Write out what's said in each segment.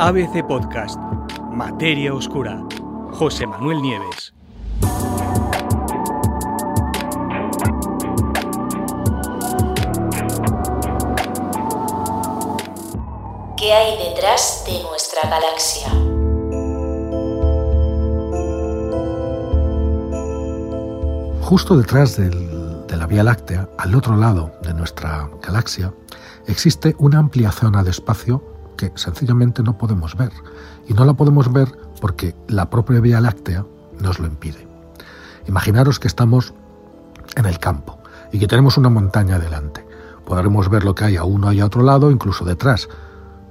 ABC Podcast, Materia Oscura, José Manuel Nieves. ¿Qué hay detrás de nuestra galaxia? Justo detrás de la Vía Láctea, al otro lado de nuestra galaxia, existe una amplia zona de espacio que sencillamente no podemos ver. Y no la podemos ver porque la propia Vía Láctea nos lo impide. Imaginaros que estamos en el campo y que tenemos una montaña delante. Podremos ver lo que hay a uno y a otro lado, incluso detrás,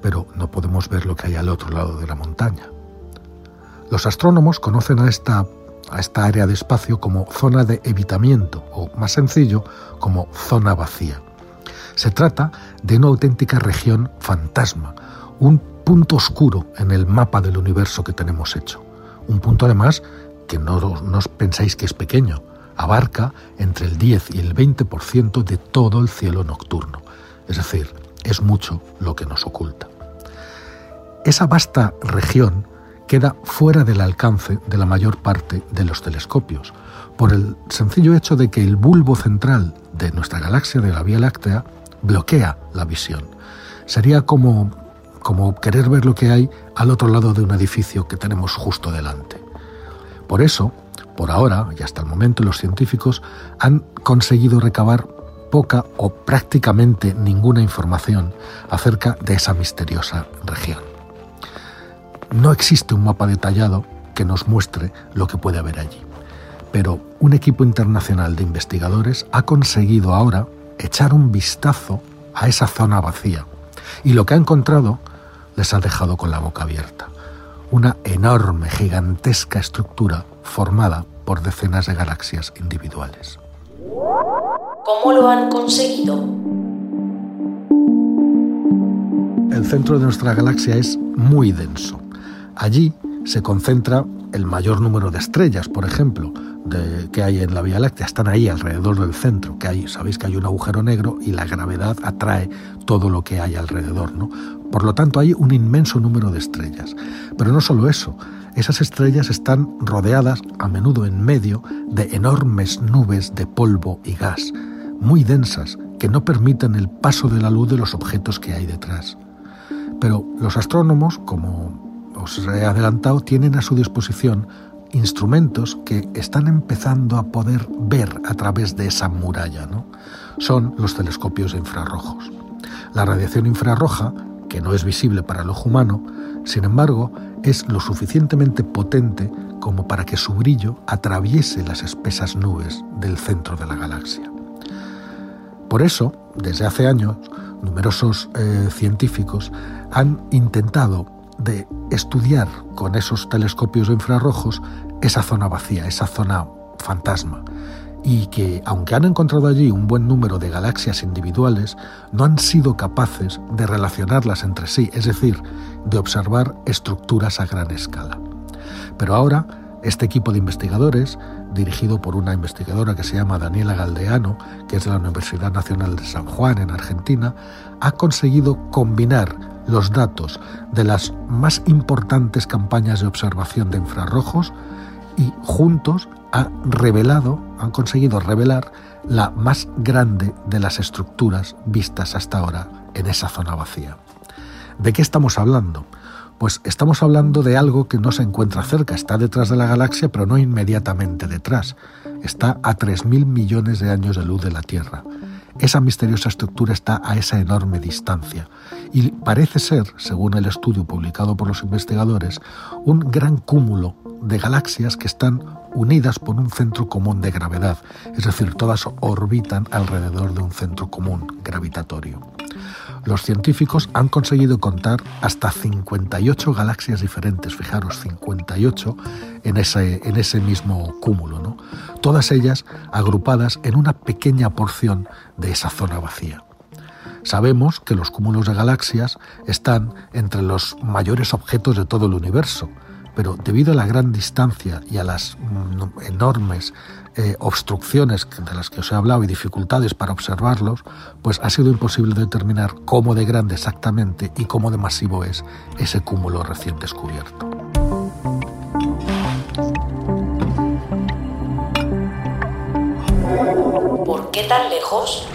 pero no podemos ver lo que hay al otro lado de la montaña. Los astrónomos conocen a esta, a esta área de espacio como zona de evitamiento o, más sencillo, como zona vacía. Se trata de una auténtica región fantasma, un punto oscuro en el mapa del universo que tenemos hecho. Un punto además que no, os pensáis que es pequeño, abarca entre el 10 y el 20% de todo el cielo nocturno. Es decir, es mucho lo que nos oculta. Esa vasta región queda fuera del alcance de la mayor parte de los telescopios, por el sencillo hecho de que el bulbo central de nuestra galaxia de la Vía Láctea bloquea la visión. Sería como, como querer ver lo que hay al otro lado de un edificio que tenemos justo delante. Por eso, por ahora y hasta el momento, los científicos han conseguido recabar poca o prácticamente ninguna información acerca de esa misteriosa región. No existe un mapa detallado que nos muestre lo que puede haber allí, pero un equipo internacional de investigadores ha conseguido ahora echar un vistazo a esa zona vacía y lo que ha encontrado les ha dejado con la boca abierta. Una enorme, gigantesca estructura formada por decenas de galaxias individuales. ¿Cómo lo han conseguido? El centro de nuestra galaxia es muy denso. Allí se concentra el mayor número de estrellas, por ejemplo, que hay en la Vía Láctea. Están ahí alrededor del centro, que hay, sabéis que hay un agujero negro y la gravedad atrae todo lo que hay alrededor, ¿no? Por lo tanto, hay un inmenso número de estrellas. Pero no solo eso, esas estrellas están rodeadas, a menudo en medio, de enormes nubes de polvo y gas, muy densas, que no permiten el paso de la luz de los objetos que hay detrás. Pero los astrónomos, como os he adelantado, tienen a su disposición instrumentos que están empezando a poder ver a través de esa muralla. ¿no? Son los telescopios infrarrojos. La radiación infrarroja, que no es visible para el ojo humano, sin embargo, es lo suficientemente potente como para que su brillo atraviese las espesas nubes del centro de la galaxia. Por eso, desde hace años, numerosos eh, científicos han intentado de estudiar con esos telescopios infrarrojos esa zona vacía, esa zona fantasma, y que, aunque han encontrado allí un buen número de galaxias individuales, no han sido capaces de relacionarlas entre sí, es decir, de observar estructuras a gran escala. Pero ahora, este equipo de investigadores, dirigido por una investigadora que se llama Daniela Galdeano, que es de la Universidad Nacional de San Juan en Argentina, ha conseguido combinar los datos de las más importantes campañas de observación de infrarrojos y juntos ha revelado, han conseguido revelar la más grande de las estructuras vistas hasta ahora en esa zona vacía. ¿De qué estamos hablando? Pues estamos hablando de algo que no se encuentra cerca, está detrás de la galaxia, pero no inmediatamente detrás. Está a 3.000 millones de años de luz de la Tierra. Esa misteriosa estructura está a esa enorme distancia y parece ser, según el estudio publicado por los investigadores, un gran cúmulo de galaxias que están unidas por un centro común de gravedad, es decir, todas orbitan alrededor de un centro común gravitatorio. Los científicos han conseguido contar hasta 58 galaxias diferentes, fijaros, 58 en ese, en ese mismo cúmulo, ¿no? todas ellas agrupadas en una pequeña porción de esa zona vacía. Sabemos que los cúmulos de galaxias están entre los mayores objetos de todo el universo, pero debido a la gran distancia y a las mm, enormes eh, obstrucciones de las que os he hablado y dificultades para observarlos, pues ha sido imposible determinar cómo de grande exactamente y cómo de masivo es ese cúmulo recién descubierto. ¿Por qué tan lejos?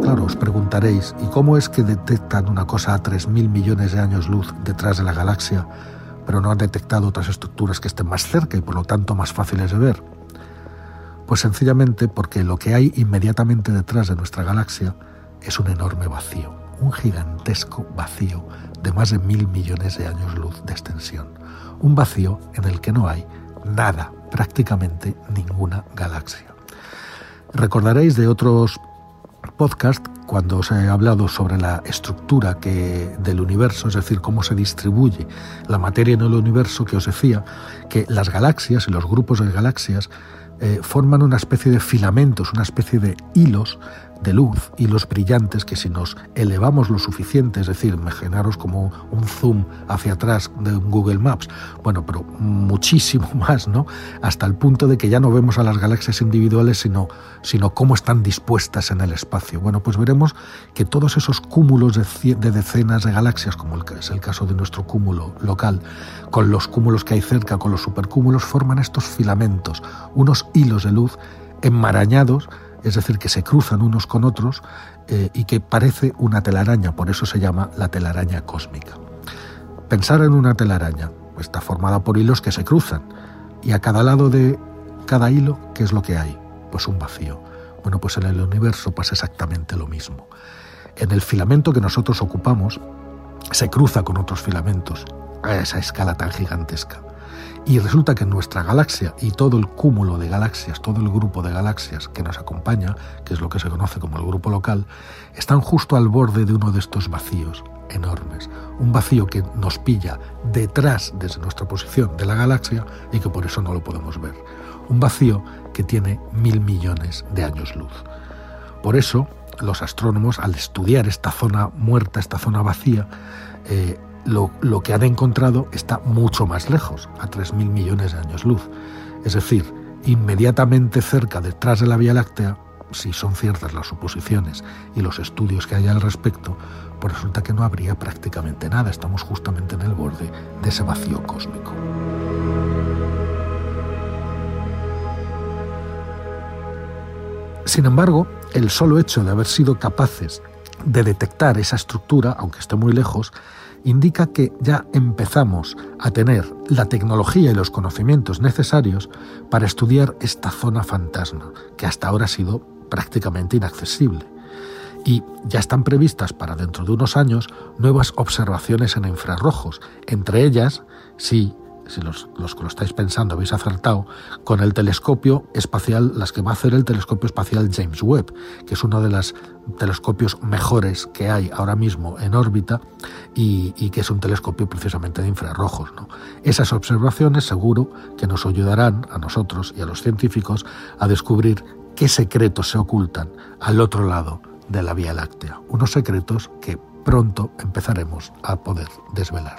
Claro, os preguntaréis, ¿y cómo es que detectan una cosa a 3.000 millones de años luz detrás de la galaxia, pero no han detectado otras estructuras que estén más cerca y por lo tanto más fáciles de ver? Pues sencillamente porque lo que hay inmediatamente detrás de nuestra galaxia es un enorme vacío, un gigantesco vacío de más de mil millones de años luz de extensión. Un vacío en el que no hay nada, prácticamente ninguna galaxia. Recordaréis de otros podcasts cuando os he hablado sobre la estructura que, del universo, es decir, cómo se distribuye la materia en el universo, que os decía que las galaxias y los grupos de galaxias eh, forman una especie de filamentos, una especie de hilos de luz, hilos brillantes que si nos elevamos lo suficiente, es decir, imaginaros como un zoom hacia atrás de un Google Maps, bueno, pero muchísimo más, ¿no? Hasta el punto de que ya no vemos a las galaxias individuales, sino, sino cómo están dispuestas en el espacio. Bueno, pues veremos que todos esos cúmulos de, de decenas de galaxias, como es el caso de nuestro cúmulo local, con los cúmulos que hay cerca, con los supercúmulos, forman estos filamentos, unos hilos de luz enmarañados, es decir, que se cruzan unos con otros eh, y que parece una telaraña, por eso se llama la telaraña cósmica. Pensar en una telaraña, está formada por hilos que se cruzan y a cada lado de cada hilo, ¿qué es lo que hay? Pues un vacío. Bueno, pues en el universo pasa exactamente lo mismo. En el filamento que nosotros ocupamos se cruza con otros filamentos a esa escala tan gigantesca. Y resulta que nuestra galaxia y todo el cúmulo de galaxias, todo el grupo de galaxias que nos acompaña, que es lo que se conoce como el grupo local, están justo al borde de uno de estos vacíos enormes. Un vacío que nos pilla detrás desde nuestra posición de la galaxia y que por eso no lo podemos ver. Un vacío que tiene mil millones de años luz. Por eso, los astrónomos, al estudiar esta zona muerta, esta zona vacía, eh, lo, que han encontrado está mucho más lejos, a 3.000 millones de años luz. Es decir, inmediatamente cerca, detrás de la Vía Láctea, si son ciertas las suposiciones y los estudios que hay al respecto, pues resulta que no habría prácticamente nada. Estamos justamente en el borde de ese vacío cósmico. Sin embargo, el solo hecho de haber sido capaces de detectar esa estructura, aunque esté muy lejos, indica que ya empezamos a tener la tecnología y los conocimientos necesarios para estudiar esta zona fantasma, que hasta ahora ha sido prácticamente inaccesible. Y ya están previstas para dentro de unos años nuevas observaciones en infrarrojos, entre ellas, si si los, que lo estáis pensando habéis acertado, con el telescopio espacial, las que va a hacer el telescopio espacial James Webb, que es uno de los telescopios mejores que hay ahora mismo en órbita y, que es un telescopio precisamente de infrarrojos. Esas observaciones seguro que nos ayudarán a nosotros y a los científicos a descubrir qué secretos se ocultan al otro lado de la Vía Láctea, unos secretos que pronto empezaremos a poder desvelar.